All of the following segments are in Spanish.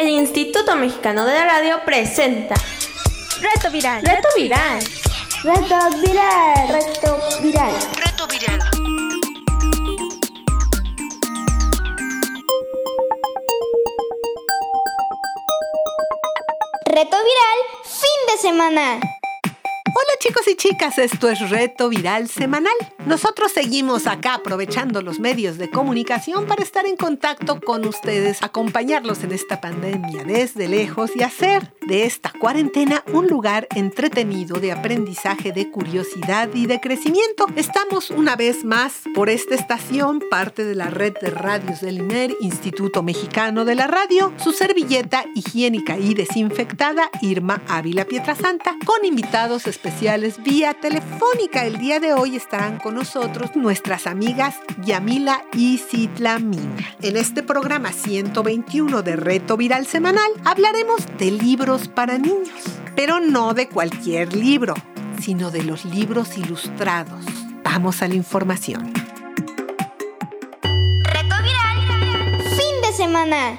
el Instituto Mexicano de la Radio presenta Reto Viral. Reto Viral. Reto Viral. Reto Viral. Reto Viral. Reto Viral, fin de semana. Chicos y chicas, esto es Reto Viral Semanal. Nosotros seguimos acá aprovechando los medios de comunicación para estar en contacto con ustedes, acompañarlos en esta pandemia desde lejos y hacer de esta cuarentena un lugar entretenido de aprendizaje, de curiosidad y de crecimiento. Estamos una vez más por esta estación, parte de la red de radios del IMER, Instituto Mexicano de la Radio, su servilleta higiénica y desinfectada Irma Ávila Pietrasanta, con invitados especiales vía telefónica. El día de hoy estarán con nosotros nuestras amigas Yamila y Citlamina. En este programa 121 de Reto Viral Semanal hablaremos de libros para niños, pero no de cualquier libro, sino de los libros ilustrados. Vamos a la información. Reto Viral, fin de semana.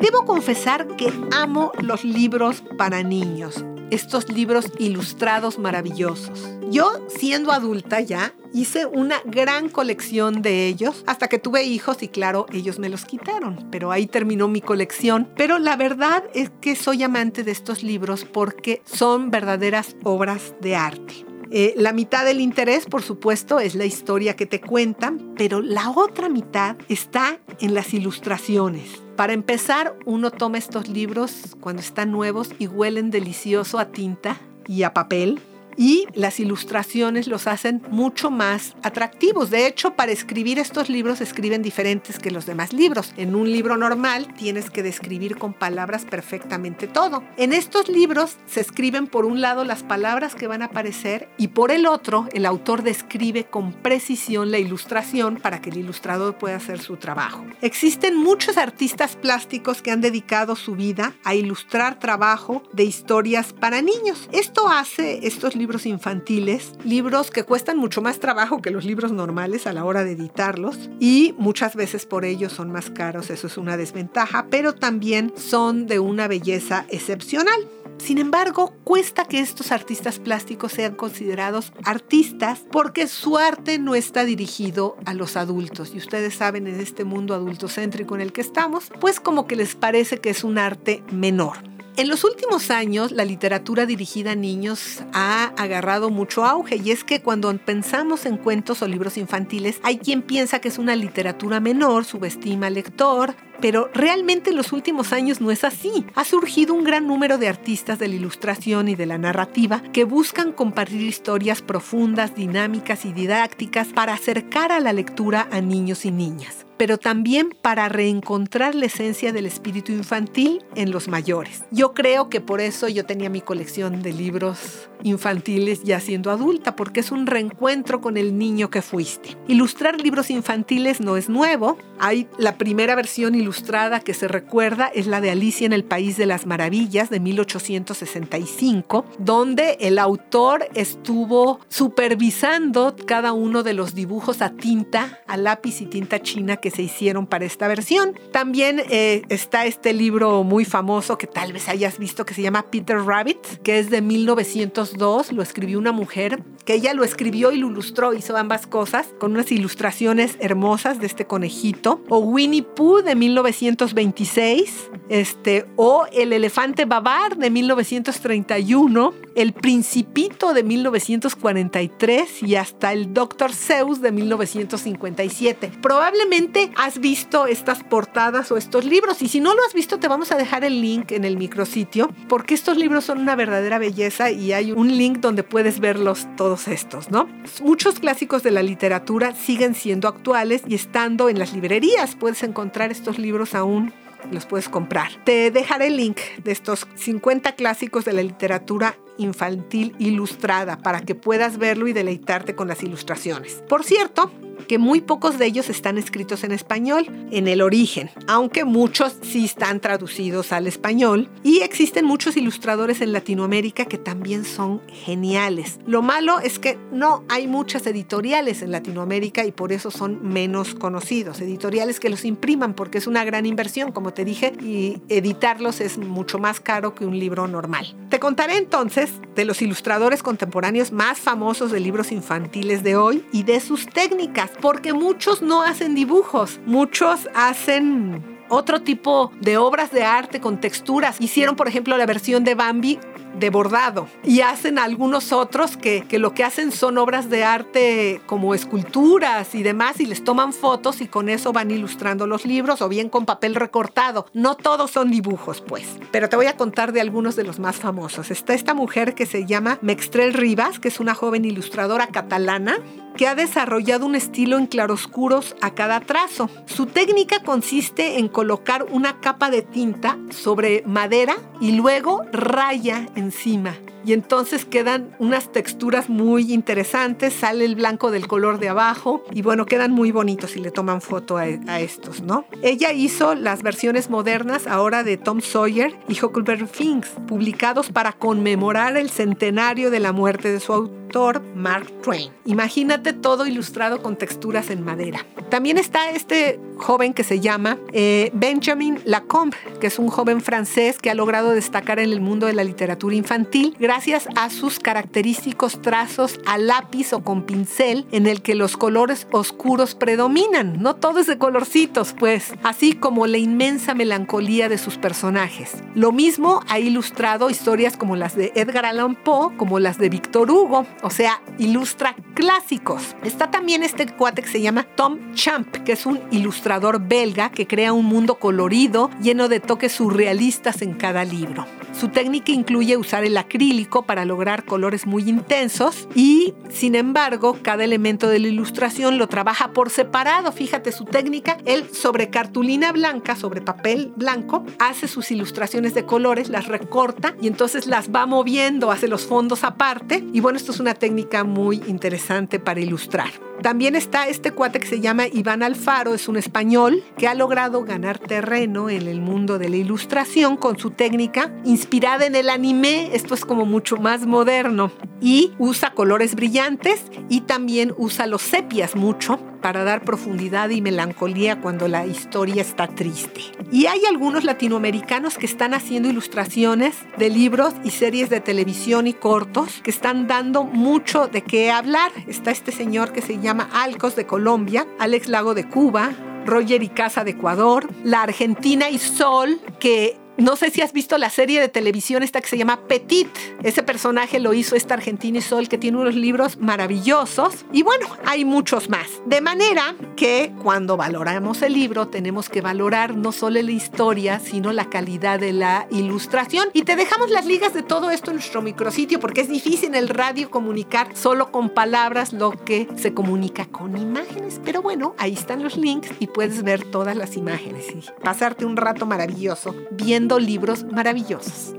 Debo confesar que amo los libros para niños estos libros ilustrados maravillosos. Yo, siendo adulta ya, hice una gran colección de ellos hasta que tuve hijos y claro, ellos me los quitaron, pero ahí terminó mi colección. Pero la verdad es que soy amante de estos libros porque son verdaderas obras de arte. Eh, la mitad del interés, por supuesto, es la historia que te cuentan, pero la otra mitad está en las ilustraciones. Para empezar, uno toma estos libros cuando están nuevos y huelen delicioso a tinta y a papel y las ilustraciones los hacen mucho más atractivos. De hecho, para escribir estos libros escriben diferentes que los demás libros. En un libro normal tienes que describir con palabras perfectamente todo. En estos libros se escriben por un lado las palabras que van a aparecer y por el otro el autor describe con precisión la ilustración para que el ilustrador pueda hacer su trabajo. Existen muchos artistas plásticos que han dedicado su vida a ilustrar trabajo de historias para niños. Esto hace estos libros infantiles, libros que cuestan mucho más trabajo que los libros normales a la hora de editarlos y muchas veces por ello son más caros, eso es una desventaja, pero también son de una belleza excepcional. Sin embargo, cuesta que estos artistas plásticos sean considerados artistas porque su arte no está dirigido a los adultos. Y ustedes saben, en este mundo adultocéntrico en el que estamos, pues como que les parece que es un arte menor. En los últimos años, la literatura dirigida a niños ha agarrado mucho auge y es que cuando pensamos en cuentos o libros infantiles, hay quien piensa que es una literatura menor, subestima al lector, pero realmente en los últimos años no es así. Ha surgido un gran número de artistas de la ilustración y de la narrativa que buscan compartir historias profundas, dinámicas y didácticas para acercar a la lectura a niños y niñas pero también para reencontrar la esencia del espíritu infantil en los mayores. Yo creo que por eso yo tenía mi colección de libros infantiles ya siendo adulta, porque es un reencuentro con el niño que fuiste. Ilustrar libros infantiles no es nuevo. Hay la primera versión ilustrada que se recuerda es la de Alicia en el País de las Maravillas de 1865, donde el autor estuvo supervisando cada uno de los dibujos a tinta, a lápiz y tinta china que se hicieron para esta versión. También eh, está este libro muy famoso que tal vez hayas visto que se llama Peter Rabbit, que es de 1902, lo escribió una mujer, que ella lo escribió y lo ilustró, hizo ambas cosas, con unas ilustraciones hermosas de este conejito. O Winnie Pooh de 1926, este, o El elefante babar de 1931, El principito de 1943 y hasta El Doctor Zeus de 1957. Probablemente has visto estas portadas o estos libros y si no lo has visto te vamos a dejar el link en el micrositio porque estos libros son una verdadera belleza y hay un link donde puedes verlos todos estos, ¿no? Muchos clásicos de la literatura siguen siendo actuales y estando en las librerías puedes encontrar estos libros aún los puedes comprar. Te dejaré el link de estos 50 clásicos de la literatura infantil ilustrada para que puedas verlo y deleitarte con las ilustraciones. Por cierto, que muy pocos de ellos están escritos en español, en el origen, aunque muchos sí están traducidos al español. Y existen muchos ilustradores en Latinoamérica que también son geniales. Lo malo es que no hay muchas editoriales en Latinoamérica y por eso son menos conocidos. Editoriales que los impriman porque es una gran inversión, como te dije, y editarlos es mucho más caro que un libro normal. Te contaré entonces de los ilustradores contemporáneos más famosos de libros infantiles de hoy y de sus técnicas porque muchos no hacen dibujos, muchos hacen otro tipo de obras de arte con texturas. Hicieron, por ejemplo, la versión de Bambi de bordado y hacen algunos otros que, que, lo que hacen son obras de arte como esculturas y demás y les toman fotos y con eso van ilustrando los libros o bien con papel recortado. No todos son dibujos pues, pero te voy a contar de algunos de los más famosos. Está esta mujer que se llama Mextrel Rivas, que es una joven ilustradora catalana que ha desarrollado un estilo en claroscuros a cada trazo. Su técnica consiste en colocar una capa de tinta sobre madera y luego raya encima. Y entonces quedan unas texturas muy interesantes, sale el blanco del color de abajo y bueno, quedan muy bonitos si le toman foto a, a estos, ¿no? Ella hizo las versiones modernas ahora de Tom Sawyer y Huckleberry Finks, publicados para conmemorar el centenario de la muerte de su autor, Mark Twain. Imagínate todo ilustrado con texturas en madera. También está este joven que se llama eh, Benjamin Lacombe, que es un joven francés que ha logrado destacar en el mundo de la literatura infantil gracias a sus característicos trazos a lápiz o con pincel en el que los colores oscuros predominan. No todo es de colorcitos, pues, así como la inmensa melancolía de sus personajes. Lo mismo ha ilustrado historias como las de Edgar Allan Poe, como las de Victor Hugo, o sea, ilustra clásicos. Está también este cuate que se llama Tom Champ, que es un ilustrador belga que crea un mundo colorido lleno de toques surrealistas en cada libro. Su técnica incluye usar el acrílico para lograr colores muy intensos y, sin embargo, cada elemento de la ilustración lo trabaja por separado. Fíjate su técnica. Él sobre cartulina blanca, sobre papel blanco, hace sus ilustraciones de colores, las recorta y entonces las va moviendo, hace los fondos aparte. Y bueno, esto es una técnica muy interesante para ilustrar. También está este cuate que se llama Iván Alfaro, es un español que ha logrado ganar terreno en el mundo de la ilustración con su técnica inspirada en el anime, esto es como mucho más moderno, y usa colores brillantes y también usa los sepias mucho para dar profundidad y melancolía cuando la historia está triste. Y hay algunos latinoamericanos que están haciendo ilustraciones de libros y series de televisión y cortos que están dando mucho de qué hablar. Está este señor que se llama Alcos de Colombia, Alex Lago de Cuba, Roger y Casa de Ecuador, la Argentina y Sol, que no sé si has visto la serie de televisión esta que se llama Petit. Ese personaje lo hizo esta Argentina Sol que tiene unos libros maravillosos. Y bueno, hay muchos más. De manera que cuando valoramos el libro tenemos que valorar no solo la historia, sino la calidad de la ilustración. Y te dejamos las ligas de todo esto en nuestro micrositio porque es difícil en el radio comunicar solo con palabras lo que se comunica con imágenes. Pero bueno, ahí están los links y puedes ver todas las imágenes y pasarte un rato maravilloso viendo libros maravillosos.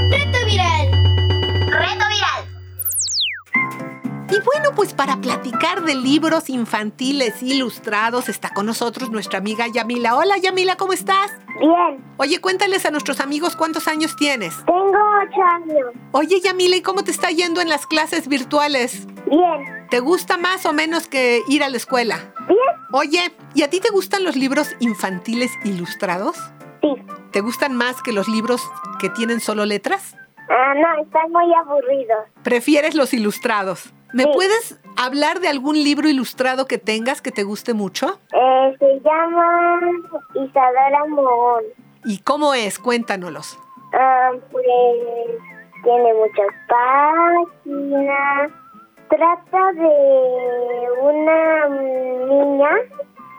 Reto viral. Reto viral. Y bueno, pues para platicar de libros infantiles ilustrados está con nosotros nuestra amiga Yamila. Hola Yamila, ¿cómo estás? Bien, Oye, cuéntales a nuestros amigos cuántos años tienes. tengo ocho años. Oye Yamila, ¿y cómo te está yendo en las clases virtuales? Bien, ¿Te gusta más o menos que ir a la escuela? bien, Oye, ¿y a ti te gustan los libros infantiles ilustrados? sí. ¿Te gustan más que los libros que tienen solo letras? Ah, no, están muy aburridos. ¿Prefieres los ilustrados? ¿Me Sí. puedes hablar de algún libro ilustrado que tengas que te guste mucho? Eh, se llama Isadora Mohón. ¿Y cómo es? Cuéntanos. Ah, pues tiene muchas páginas. Trata de una niña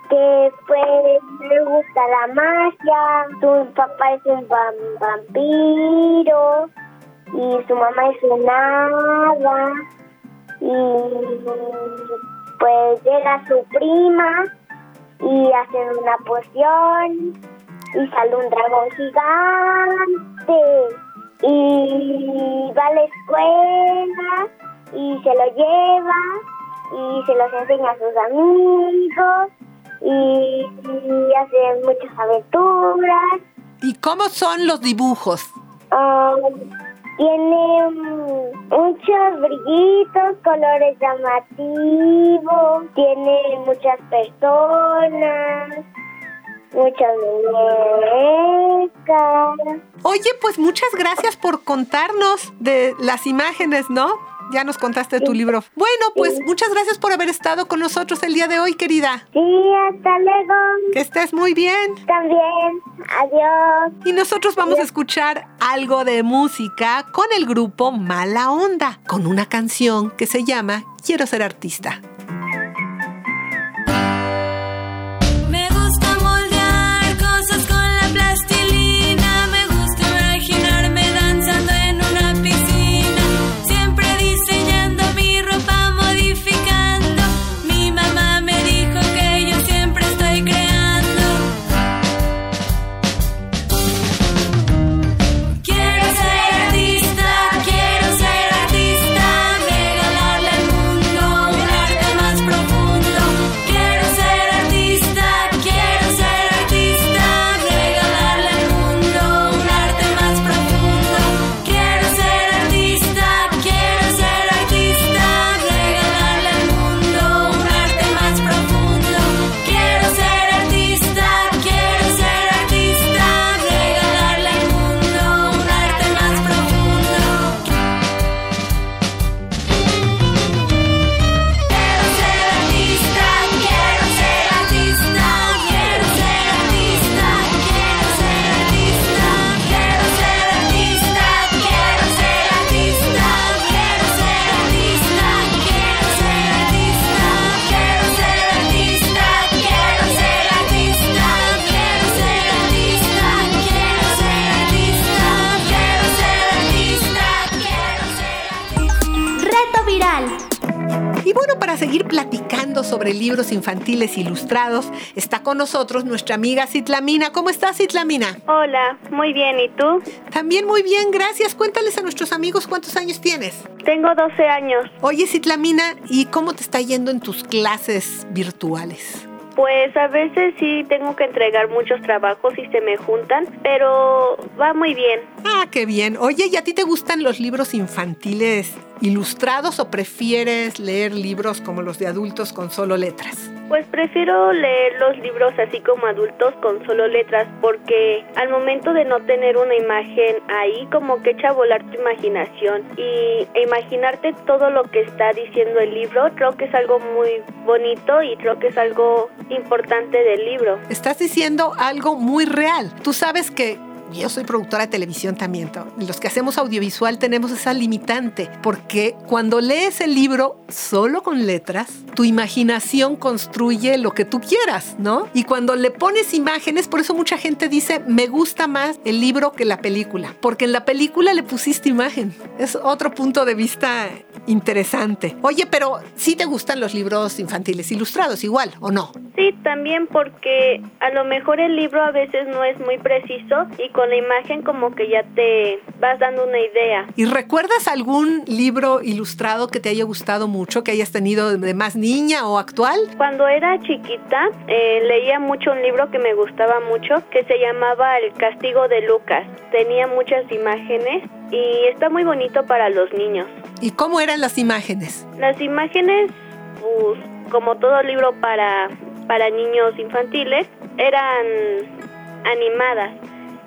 que pues le gusta la magia. Su papá es un vam- vampiro y su mamá es un hada. Y pues llega su prima y hacen una poción y sale un dragón gigante y va a la escuela y se lo lleva y se los enseña a sus amigos y, y hace muchas aventuras. ¿Y cómo son los dibujos? Um, tiene muchos brillitos, colores llamativos, tiene muchas personas, muchas muñecas. Oye, pues muchas gracias por contarnos de las imágenes, ¿no? Ya nos contaste tu libro. Bueno, pues Sí. muchas gracias por haber estado con nosotros el día de hoy, querida. Sí, hasta luego. Que estés muy bien. También, adiós. Y nosotros vamos a escuchar algo de música con el grupo Mala Onda, con una canción que se llama Quiero ser artista. Infantiles ilustrados, está con nosotros nuestra amiga Citlamina. ¿Cómo estás, Citlamina? Hola, muy bien, ¿y tú? También muy bien, gracias. Cuéntales a nuestros amigos cuántos años tienes. Tengo 12 años. Oye, Citlamina, ¿y cómo te está yendo en tus clases virtuales? Pues a veces sí tengo que entregar muchos trabajos y se me juntan, pero va muy bien. Ah, qué bien. Oye, ¿y a ti te gustan los libros infantiles ilustrados o prefieres leer libros como los de adultos con solo letras? Pues prefiero leer los libros así como adultos con solo letras porque al momento de no tener una imagen ahí como que echa a volar tu imaginación y e imaginarte todo lo que está diciendo el libro creo que es algo muy bonito y creo que es algo importante del libro. Estás diciendo algo muy real. Tú sabes que yo soy productora de televisión también. Los que hacemos audiovisual tenemos esa limitante, porque cuando lees el libro solo con letras, tu imaginación construye lo que tú quieras, ¿no? Y cuando le pones imágenes, por eso mucha gente dice, me gusta más el libro que la película, porque en la película le pusiste imagen. Es otro punto de vista interesante. Oye, pero ¿sí te gustan los libros infantiles ilustrados igual o no? Sí, también porque a lo mejor el libro a veces no es muy preciso y con la imagen como que ya te vas dando una idea. ¿Y recuerdas algún libro ilustrado que te haya gustado mucho, que hayas tenido de más niña o actual? Cuando era chiquita eh, leía mucho un libro que me gustaba mucho que se llamaba El castigo de Lucas. Tenía muchas imágenes y está muy bonito para los niños. ¿Y cómo eran las imágenes? Las imágenes, pues como todo libro para, para niños infantiles, eran animadas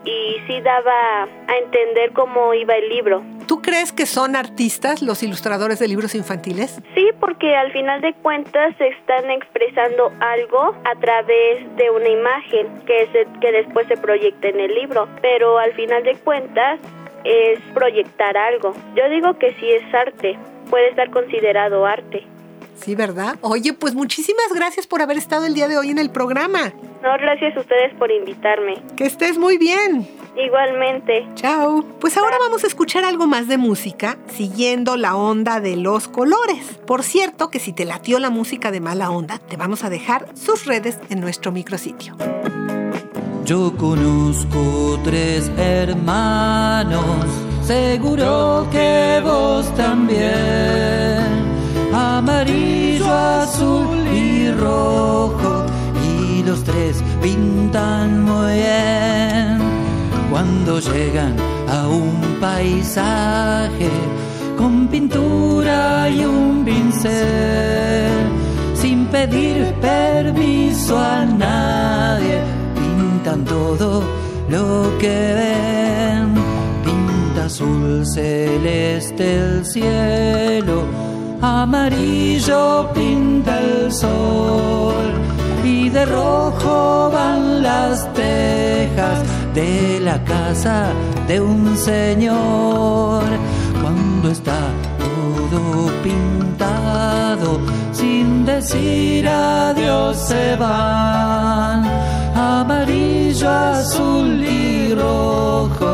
y sí daba a entender cómo iba el libro. ¿Tú crees que son artistas los ilustradores de libros infantiles? Sí, porque al final de cuentas se están expresando algo a través de una imagen que, se, que después se proyecta en el libro, pero al final de cuentas es proyectar algo. Yo digo que sí es arte, puede estar considerado arte. Sí, ¿verdad? Oye, pues muchísimas gracias por haber estado el día de hoy en el programa. No, gracias a ustedes por invitarme. Que estés muy bien. Igualmente. Chao. Pues ahora vamos a escuchar algo más de música, siguiendo la onda de los colores. Por cierto, que si te latió la música de mala onda, te vamos a dejar sus redes en nuestro micrositio. Yo conozco tres hermanos, seguro que vos también. Amarillo, azul y rojo, y los tres pintan muy bien. Cuando llegan a un paisaje con pintura y un pincel, sin pedir permiso a nadie, pintan todo lo que ven. Pinta azul celeste el cielo, amarillo pinta el sol y de rojo van las tejas de la casa de un señor. Cuando está todo pintado, sin decir adiós se van. Amarillo, azul y rojo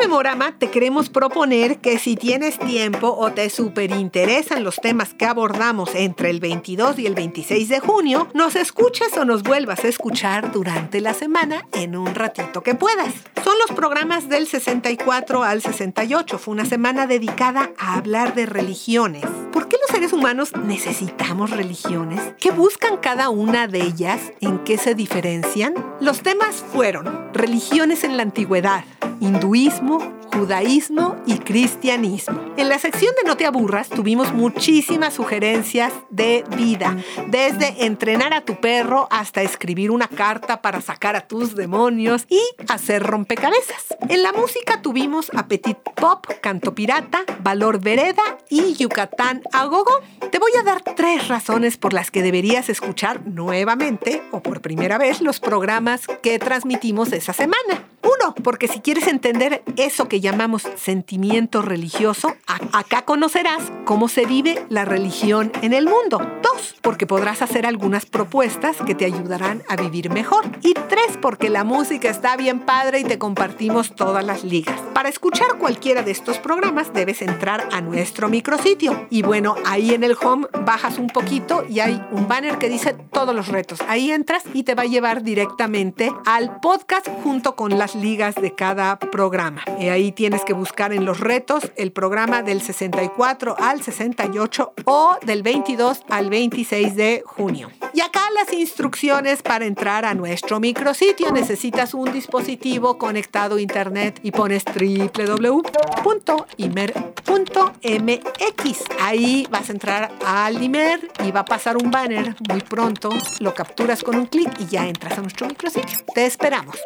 memorama te queremos proponer que si tienes tiempo o te superinteresan los temas que abordamos entre el 22 y el 26 de junio, nos escuches o nos vuelvas a escuchar durante la semana en un ratito que puedas. Son los programas del 64 al 68. Fue una semana dedicada a hablar de religiones. ¿Por qué los seres humanos necesitamos religiones? ¿Qué buscan cada una de ellas? ¿En qué se diferencian? Los temas fueron religiones en la antigüedad, hinduismo, Oh. Judaísmo y cristianismo. En la sección de No te aburras tuvimos muchísimas sugerencias de vida, desde entrenar a tu perro hasta escribir una carta para sacar a tus demonios y hacer rompecabezas. En la música tuvimos Apetit Pop, Canto Pirata, Valor Vereda y Yucatán a Gogo. Te voy a dar tres razones por las que deberías escuchar nuevamente o por primera vez los programas que transmitimos esa semana. Uno, porque si quieres entender eso que llamamos sentimiento religioso, acá conocerás cómo se vive la religión en el mundo. Porque podrás hacer algunas propuestas que te ayudarán a vivir mejor. Y tres, porque la música está bien padre y te compartimos todas las ligas. Para escuchar cualquiera de estos programas debes entrar a nuestro micrositio. Y bueno, ahí en el home bajas un poquito y hay un banner que dice todos los retos. Ahí entras y te va a llevar directamente al podcast junto con las ligas de cada programa. Y ahí tienes que buscar en los retos el programa del 64 al 68 o del 22 al 26 de junio. Y acá las instrucciones para entrar a nuestro micrositio. Necesitas un dispositivo conectado a internet y pones www.imer.mx. Ahí vas a entrar al Imer y va a pasar un banner muy pronto. Lo capturas con un clic y ya entras a nuestro micrositio. Te esperamos.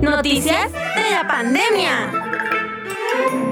Noticias de la pandemia.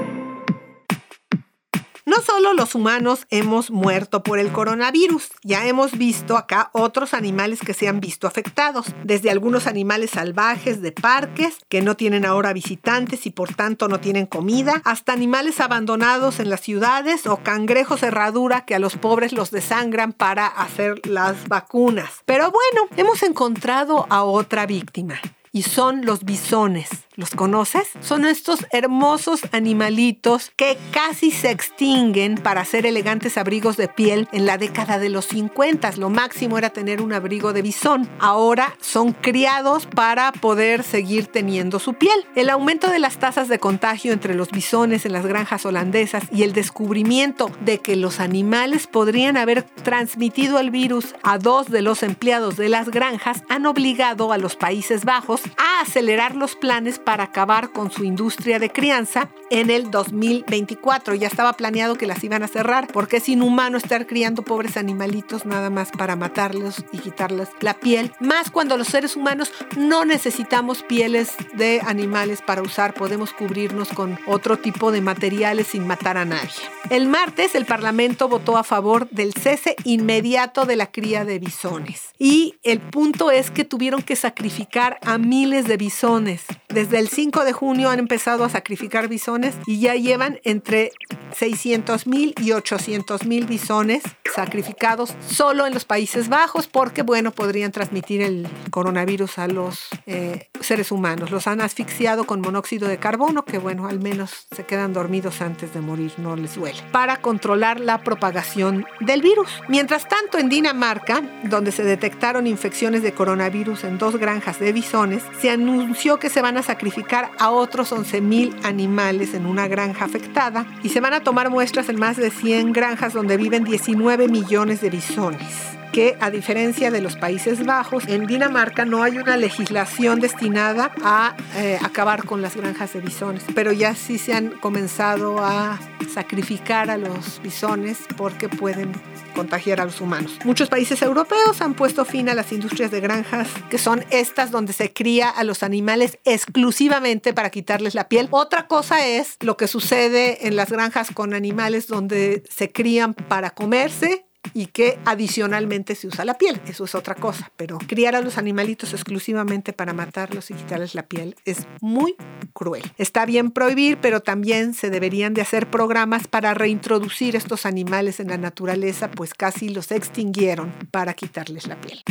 No solo los humanos hemos muerto por el coronavirus, ya hemos visto acá otros animales que se han visto afectados, desde algunos animales salvajes de parques que no tienen ahora visitantes y por tanto no tienen comida, hasta animales abandonados en las ciudades o cangrejos herradura que a los pobres los desangran para hacer las vacunas. Pero bueno, hemos encontrado a otra víctima y son los bisones. ¿Los conoces? Son estos hermosos animalitos que casi se extinguen para hacer elegantes abrigos de piel en la década de los 50. Lo máximo era tener un abrigo de bisón. Ahora son criados para poder seguir teniendo su piel. El aumento de las tasas de contagio entre los bisones en las granjas holandesas y el descubrimiento de que los animales podrían haber transmitido el virus a dos de los empleados de las granjas han obligado a los Países Bajos a acelerar los planes para acabar con su industria de crianza en el 2024. Ya estaba planeado que las iban a cerrar porque es inhumano estar criando pobres animalitos nada más para matarlos y quitarles la piel. Más cuando los seres humanos no necesitamos pieles de animales para usar, podemos cubrirnos con otro tipo de materiales sin matar a nadie. El martes el Parlamento votó a favor del cese inmediato de la cría de bisones. Y el punto es que tuvieron que sacrificar a miles de bisones. Desde el 5 de junio han empezado a sacrificar bisones y ya llevan entre 600 mil y 800 mil bisones sacrificados solo en los Países Bajos porque, bueno, podrían transmitir el coronavirus a los eh, seres humanos. Los han asfixiado con monóxido de carbono, que, bueno, al menos se quedan dormidos antes de morir, no les duele, para controlar la propagación del virus. Mientras tanto, en Dinamarca, donde se detectaron infecciones de coronavirus en dos granjas de bisones, se anunció que se van a sacrificar a otros 11 mil animales en una granja afectada y se van a tomar muestras en más de 100 granjas donde viven 19 millones de bisones que a diferencia de los Países Bajos, en Dinamarca no hay una legislación destinada a eh, acabar con las granjas de bisones, pero ya sí se han comenzado a sacrificar a los bisones porque pueden contagiar a los humanos. Muchos países europeos han puesto fin a las industrias de granjas, que son estas donde se cría a los animales exclusivamente para quitarles la piel. Otra cosa es lo que sucede en las granjas con animales donde se crían para comerse y que adicionalmente se usa la piel. Eso es otra cosa. Pero criar a los animalitos exclusivamente para matarlos y quitarles la piel es muy cruel. Está bien prohibir, pero también se deberían de hacer programas para reintroducir estos animales en la naturaleza, pues casi los extinguieron para quitarles la piel.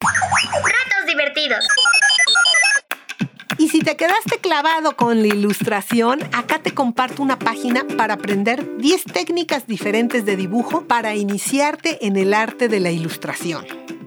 Retos divertidos. Y si te quedaste clavado con la ilustración, acá te comparto una página para aprender 10 técnicas diferentes de dibujo para iniciarte en el arte de la ilustración.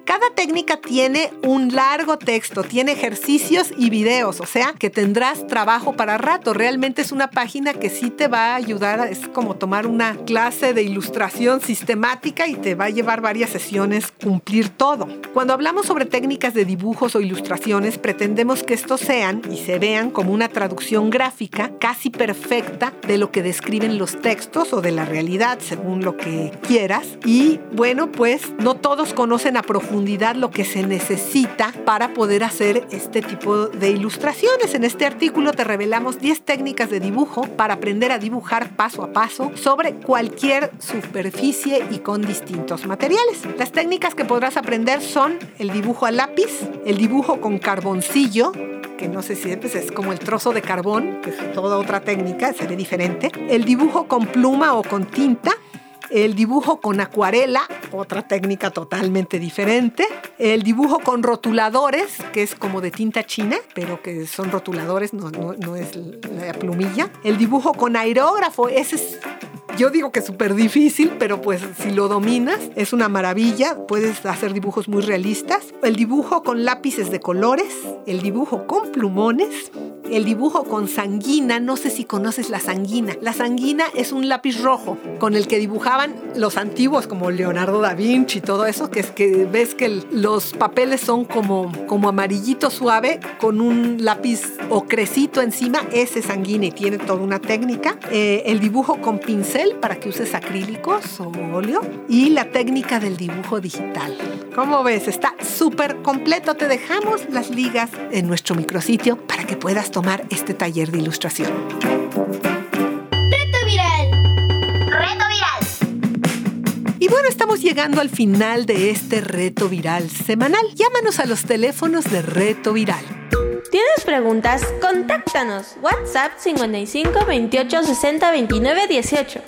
Cada técnica tiene un largo texto, tiene ejercicios y videos, o sea que tendrás trabajo para rato. Realmente es una página que sí te va a ayudar, es como tomar una clase de ilustración sistemática y te va a llevar varias sesiones cumplir todo. Cuando hablamos sobre técnicas de dibujos o ilustraciones, pretendemos que estos sean y se vean como una traducción gráfica casi perfecta de lo que describen los textos o de la realidad, según lo que quieras. Y bueno, pues no todos conocen a profundidad lo que se necesita para poder hacer este tipo de ilustraciones. En este artículo te revelamos 10 técnicas de dibujo para aprender a dibujar paso a paso sobre cualquier superficie y con distintos materiales. Las técnicas que podrás aprender son el dibujo a lápiz, el dibujo con carboncillo, que no sé si pues, es como el trozo de carbón, que es toda otra técnica, se diferente, el dibujo con pluma o con tinta, el dibujo con acuarela, otra técnica totalmente diferente, el dibujo con rotuladores, que es como de tinta china, pero que son rotuladores, no, no, es la plumilla, el dibujo con aerógrafo, ese es yo digo que es súper difícil, pero pues si lo dominas es una maravilla. Puedes hacer dibujos muy realistas. El dibujo con lápices de colores, el dibujo con plumones, el dibujo con sanguina. No sé si conoces la sanguina. La sanguina es un lápiz rojo con el que dibujaban los antiguos como Leonardo da Vinci y todo eso, que es que ves que los papeles son como, como amarillito suave con un lápiz ocrecito encima. Ese sanguina y tiene toda una técnica. Eh, el dibujo con pincel para que uses acrílicos o óleo y la técnica del dibujo digital. Como ves, está súper completo. Te dejamos las ligas en nuestro micrositio para que puedas tomar este taller de ilustración. Reto viral. Reto viral. Y bueno, estamos llegando al final de este reto viral semanal. Llámanos a los teléfonos de reto viral. ¿Tienes preguntas? Contáctanos. WhatsApp 55 28 60 29 18.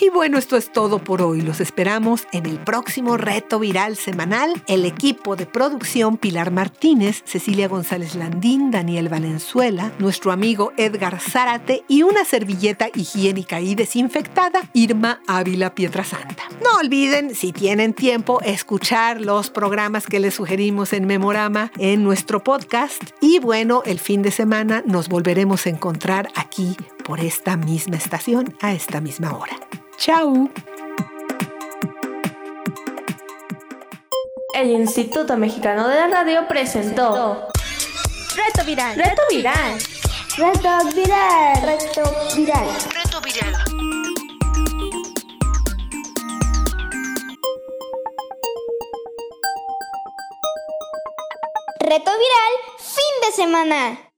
Y bueno, esto es todo por hoy. Los esperamos en el próximo reto viral semanal. El equipo de producción Pilar Martínez, Cecilia González Landín, Daniel Valenzuela, nuestro amigo Edgar Zárate y una servilleta higiénica y desinfectada, Irma Ávila Pietrasanta. No olviden, si tienen tiempo, escuchar los programas que les sugerimos en Memorama en nuestro podcast. Y bueno, el fin de semana nos volveremos a encontrar aquí por esta misma estación a esta misma hora. ¡Chao! El Instituto Mexicano de la Radio presentó Reto viral. Reto Viral. Reto viral. Reto viral. Reto viral. Fin de semana.